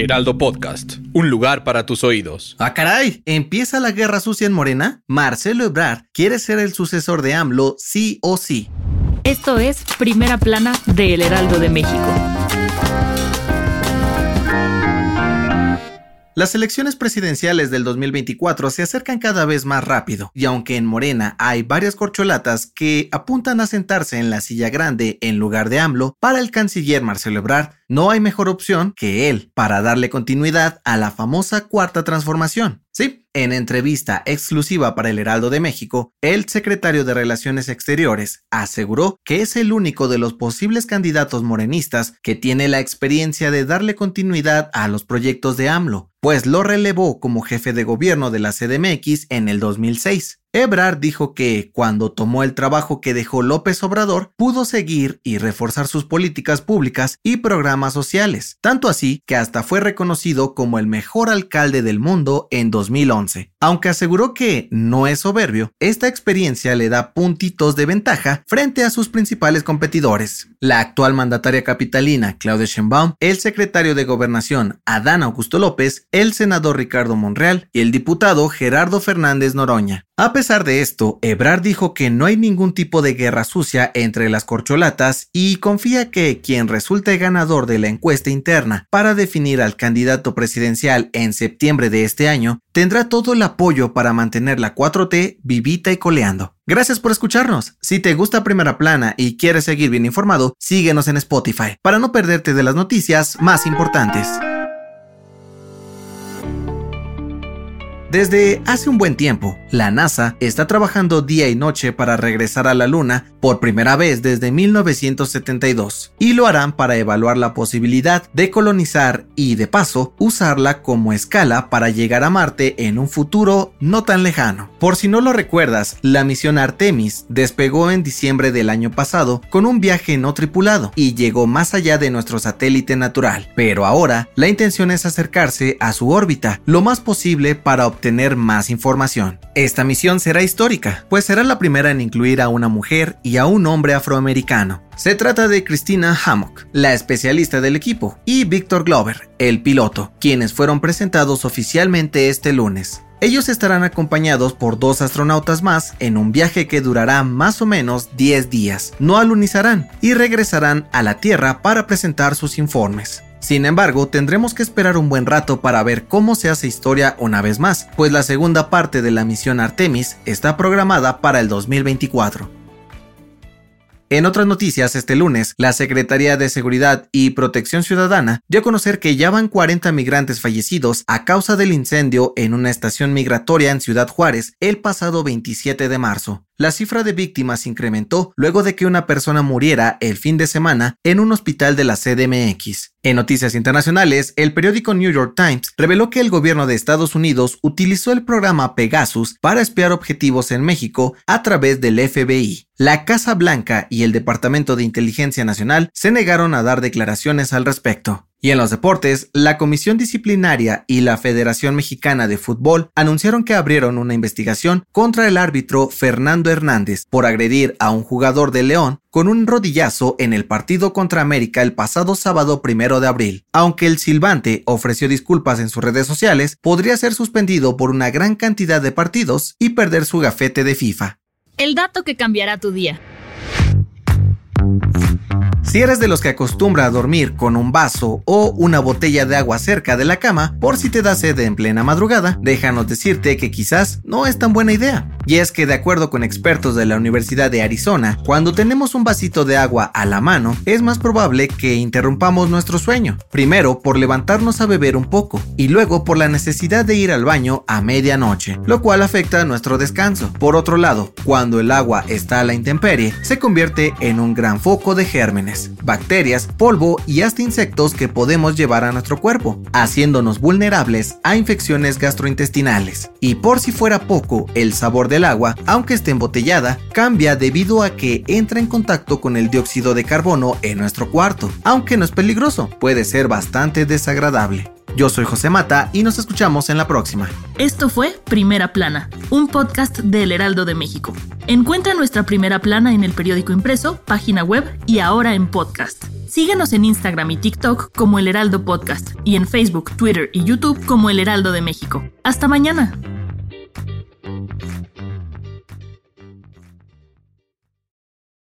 Heraldo Podcast, un lugar para tus oídos. Ah, caray, empieza la guerra sucia en Morena. Marcelo Ebrard quiere ser el sucesor de AMLO sí o sí. Esto es Primera Plana de El Heraldo de México. Las elecciones presidenciales del 2024 se acercan cada vez más rápido, y aunque en Morena hay varias corcholatas que apuntan a sentarse en la silla grande en lugar de AMLO, para el canciller Marcelo Ebrard no hay mejor opción que él para darle continuidad a la famosa cuarta transformación. Sí, en entrevista exclusiva para el Heraldo de México, el secretario de Relaciones Exteriores aseguró que es el único de los posibles candidatos morenistas que tiene la experiencia de darle continuidad a los proyectos de AMLO, pues lo relevó como jefe de gobierno de la CDMX en el 2006. Ebrard dijo que, cuando tomó el trabajo que dejó López Obrador, pudo seguir y reforzar sus políticas públicas y programas sociales, tanto así que hasta fue reconocido como el mejor alcalde del mundo en 2011. Aunque aseguró que no es soberbio, esta experiencia le da puntitos de ventaja frente a sus principales competidores. La actual mandataria capitalina, Claudia Sheinbaum, el secretario de Gobernación, Adán Augusto López, el senador Ricardo Monreal y el diputado Gerardo Fernández Noroña. A pesar de esto, Ebrard dijo que no hay ningún tipo de guerra sucia entre las corcholatas y confía que quien resulte ganador de la encuesta interna para definir al candidato presidencial en septiembre de este año tendrá todo el apoyo para mantener la 4T vivita y coleando. Gracias por escucharnos. Si te gusta Primera Plana y quieres seguir bien informado, síguenos en Spotify para no perderte de las noticias más importantes. Desde hace un buen tiempo, la NASA está trabajando día y noche para regresar a la Luna por primera vez desde 1972 y lo harán para evaluar la posibilidad de colonizar y de paso usarla como escala para llegar a Marte en un futuro no tan lejano. Por si no lo recuerdas, la misión Artemis despegó en diciembre del año pasado con un viaje no tripulado y llegó más allá de nuestro satélite natural, pero ahora la intención es acercarse a su órbita lo más posible para obtener tener más información. Esta misión será histórica, pues será la primera en incluir a una mujer y a un hombre afroamericano. Se trata de Christina Hammock, la especialista del equipo, y Victor Glover, el piloto, quienes fueron presentados oficialmente este lunes. Ellos estarán acompañados por dos astronautas más en un viaje que durará más o menos 10 días. No alunizarán y regresarán a la Tierra para presentar sus informes. Sin embargo, tendremos que esperar un buen rato para ver cómo se hace historia una vez más, pues la segunda parte de la misión Artemis está programada para el 2024. En otras noticias, este lunes, la Secretaría de Seguridad y Protección Ciudadana dio a conocer que ya van 40 migrantes fallecidos a causa del incendio en una estación migratoria en Ciudad Juárez el pasado 27 de marzo. La cifra de víctimas incrementó luego de que una persona muriera el fin de semana en un hospital de la CDMX. En noticias internacionales, el periódico New York Times reveló que el gobierno de Estados Unidos utilizó el programa Pegasus para espiar objetivos en México a través del FBI. La Casa Blanca y el Departamento de Inteligencia Nacional se negaron a dar declaraciones al respecto. Y en los deportes, la Comisión Disciplinaria y la Federación Mexicana de Fútbol anunciaron que abrieron una investigación contra el árbitro Fernando Hernández por agredir a un jugador de León con un rodillazo en el partido contra América el pasado sábado primero de abril. Aunque el silbante ofreció disculpas en sus redes sociales, podría ser suspendido por una gran cantidad de partidos y perder su gafete de FIFA. El dato que cambiará tu día. Si eres de los que acostumbra a dormir con un vaso o una botella de agua cerca de la cama por si te da sed en plena madrugada, déjanos decirte que quizás no es tan buena idea. Y es que de acuerdo con expertos de la Universidad de Arizona, cuando tenemos un vasito de agua a la mano, es más probable que interrumpamos nuestro sueño. Primero por levantarnos a beber un poco y luego por la necesidad de ir al baño a medianoche, lo cual afecta nuestro descanso. Por otro lado, cuando el agua está a la intemperie, se convierte en un gran foco de gérmenes. bacterias, polvo y hasta insectos que podemos llevar a nuestro cuerpo, haciéndonos vulnerables a infecciones gastrointestinales. Y por si fuera poco, el sabor del agua, aunque esté embotellada, cambia debido a que entra en contacto con el dióxido de carbono en nuestro cuarto. Aunque no es peligroso, puede ser bastante desagradable. Yo soy José Mata y nos escuchamos en la próxima. Esto fue Primera Plana, un podcast del Heraldo de México. Encuentra nuestra Primera Plana en el periódico impreso, página web y ahora en podcast. Síguenos en Instagram y TikTok como El Heraldo Podcast y en Facebook, Twitter y YouTube como El Heraldo de México. Hasta mañana.